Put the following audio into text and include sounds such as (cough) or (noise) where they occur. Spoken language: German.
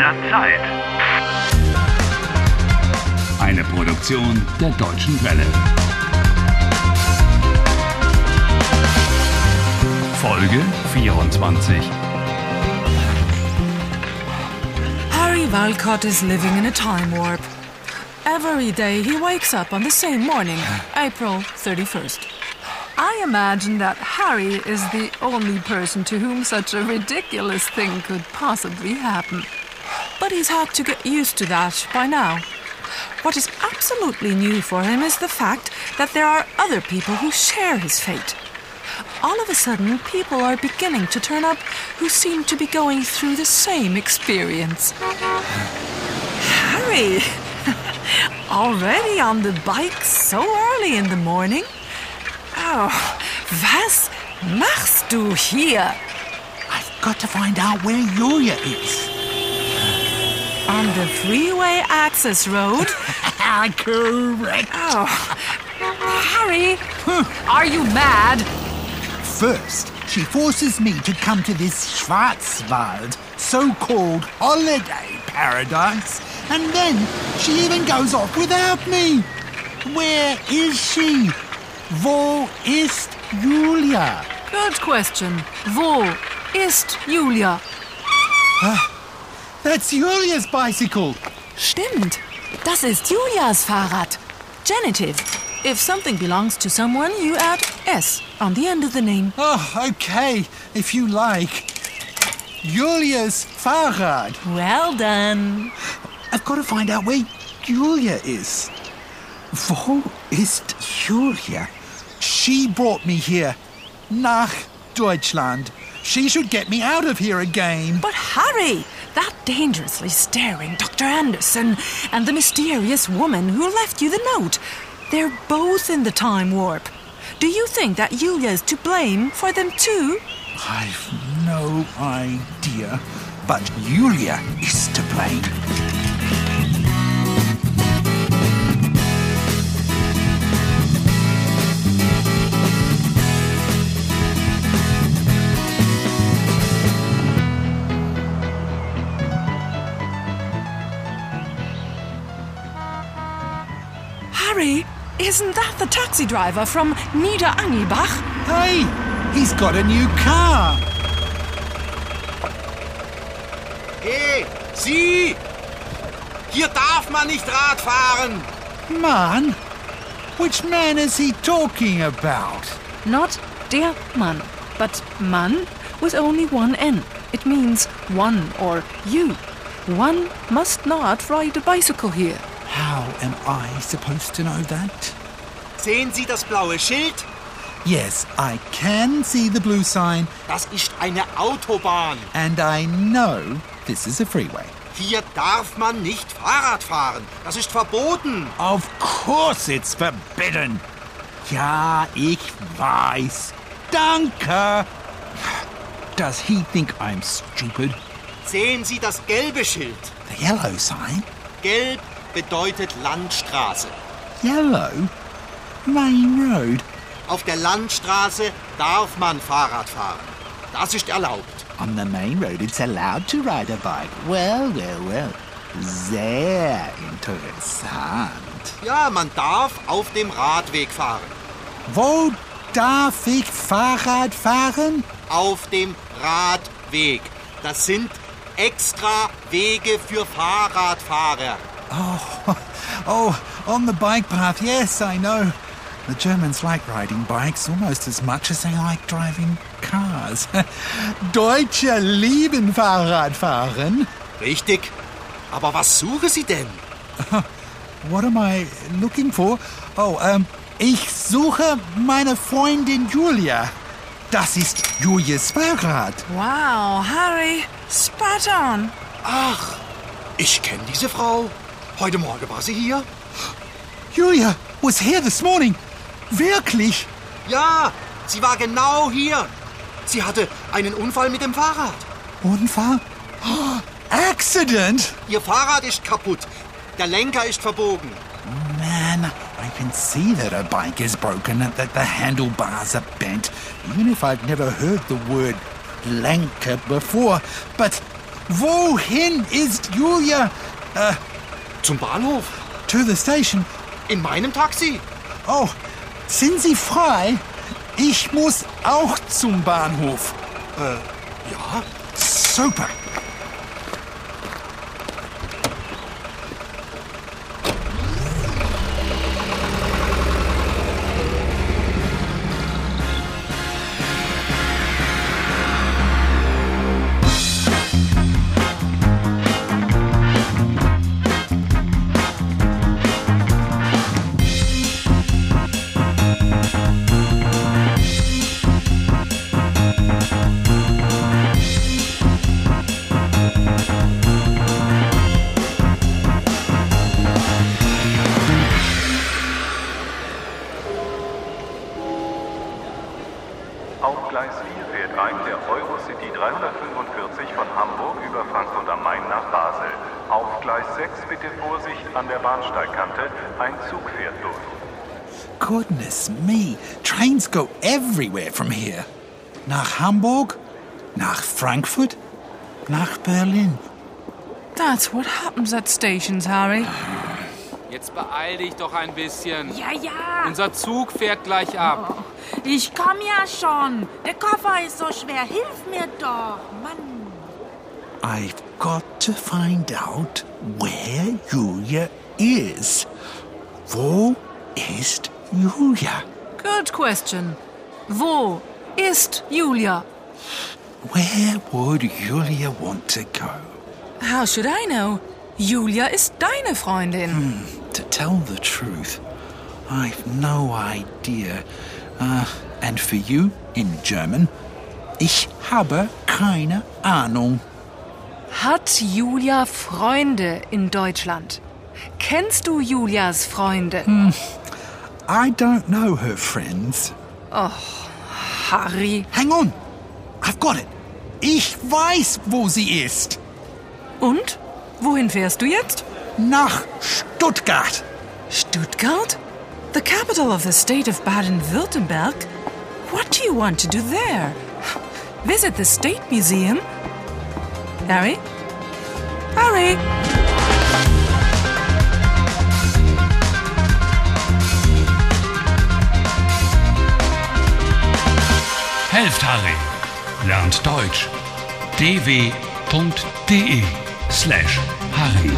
der Zeit. Eine Produktion der Deutschen Welle. Folge 24. Harry Walcott is living in a time warp. Every day he wakes up on the same morning, April 31st. I imagine that Harry is the only person to whom such a ridiculous thing could possibly happen. But he's had to get used to that by now. What is absolutely new for him is the fact that there are other people who share his fate. All of a sudden, people are beginning to turn up who seem to be going through the same experience. Harry! (laughs) Already on the bike so early in the morning? Oh, was machst du hier? I've got to find out where Julia is. On the freeway access road? (laughs) Correct. Oh, Harry, are you mad? First, she forces me to come to this Schwarzwald, so-called holiday paradise, and then she even goes off without me. Where is she? Wo ist Julia? Good question. Wo ist Julia? That's Julia's bicycle. Stimmt. Das ist Julias Fahrrad. Genitive. If something belongs to someone, you add S on the end of the name. Oh, okay, if you like. Julia's Fahrrad. Well done. I've got to find out where Julia is. Wo ist Julia? She brought me here. Nach Deutschland. She should get me out of here again. But Harry, that dangerously staring Dr. Anderson and the mysterious woman who left you the note, they're both in the time warp. Do you think that Julia is to blame for them too? I've no idea. But Yulia is to blame. Isn't that the taxi driver from Niederangelbach? Hey, he's got a new car. Hey, Sie! Hier darf man nicht Rad fahren! Man? Which man is he talking about? Not der Mann, but Mann with only one N. It means one or you. One must not ride a bicycle here. How am I supposed to know that? Sehen Sie das blaue Schild? Yes, I can see the blue sign, Das ist eine Autobahn. and I know this is a freeway. Hier darf man nicht Fahrrad fahren. Das ist verboten. Of course it's forbidden. Ja, ich weiß. Danke. Does he think I'm stupid? Sehen Sie das gelbe Schild? The yellow sign? Gelb bedeutet Landstraße. Yellow? Main road? Auf der Landstraße darf man Fahrrad fahren. Das ist erlaubt. On the main road it's allowed to ride a bike. Well, well, well. Sehr interessant. Ja, man darf auf dem Radweg fahren. Wo darf ich Fahrrad fahren? Auf dem Radweg. Das sind extra Wege für Fahrradfahrer. Oh, (laughs) oh, on the bike path. Yes, I know. The Germans like riding bikes almost as much as they like driving cars. (laughs) Deutsche lieben Fahrradfahren. Richtig. Aber was suchen Sie denn? (laughs) What am I looking for? Oh, ähm, ich suche meine Freundin Julia. Das ist Julias Fahrrad. Wow, Harry, spot on. Ach, ich kenne diese Frau. Heute Morgen war sie hier. Julia was here this morning. Wirklich? Ja, sie war genau hier. Sie hatte einen Unfall mit dem Fahrrad. Unfall? Oh, accident? Ihr Fahrrad ist kaputt. Der Lenker ist verbogen. Man, I can see that her bike is broken and that the handlebars are bent, even if I've never heard the word Lenker before. But wohin ist Julia? Zum Bahnhof. To the station. In meinem Taxi. Oh, sind Sie frei? Ich muss auch zum Bahnhof. Ja. Super. Gleis 4 fährt ein der Eurocity 345 von Hamburg über Frankfurt am Main nach Basel. Auf Gleis 6 bitte Vorsicht an der Bahnsteigkante. Ein Zug fährt durch. Goodness me, trains go everywhere from here. Nach Hamburg, nach Frankfurt, nach Berlin. That's what happens at stations, Harry. Jetzt beeil dich doch ein bisschen. Ja, ja. Unser Zug fährt gleich ab. Ich komm ja schon. Der Koffer ist so schwer. Hilf mir doch. Mann. I've got to find out where Julia is. Wo ist Julia? Good question. Wo ist Julia? Where would Julia want to go? How should I know? Julia ist deine Freundin. To tell the truth, I've no idea. Uh, and for you, in German, ich habe keine Ahnung. Hat Julia Freunde in Deutschland? Kennst du Julias Freunde? I don't know her friends. Harry. Hang on, I've got it. Ich weiß, wo sie ist. Und? Wohin fährst du jetzt? Nach Stuttgart. Stuttgart? The capital of the state of Baden-Württemberg? What do you want to do there? Visit the State Museum? Harry? Harry? Helft Harry. Lernt Deutsch. dw.de slash Harry.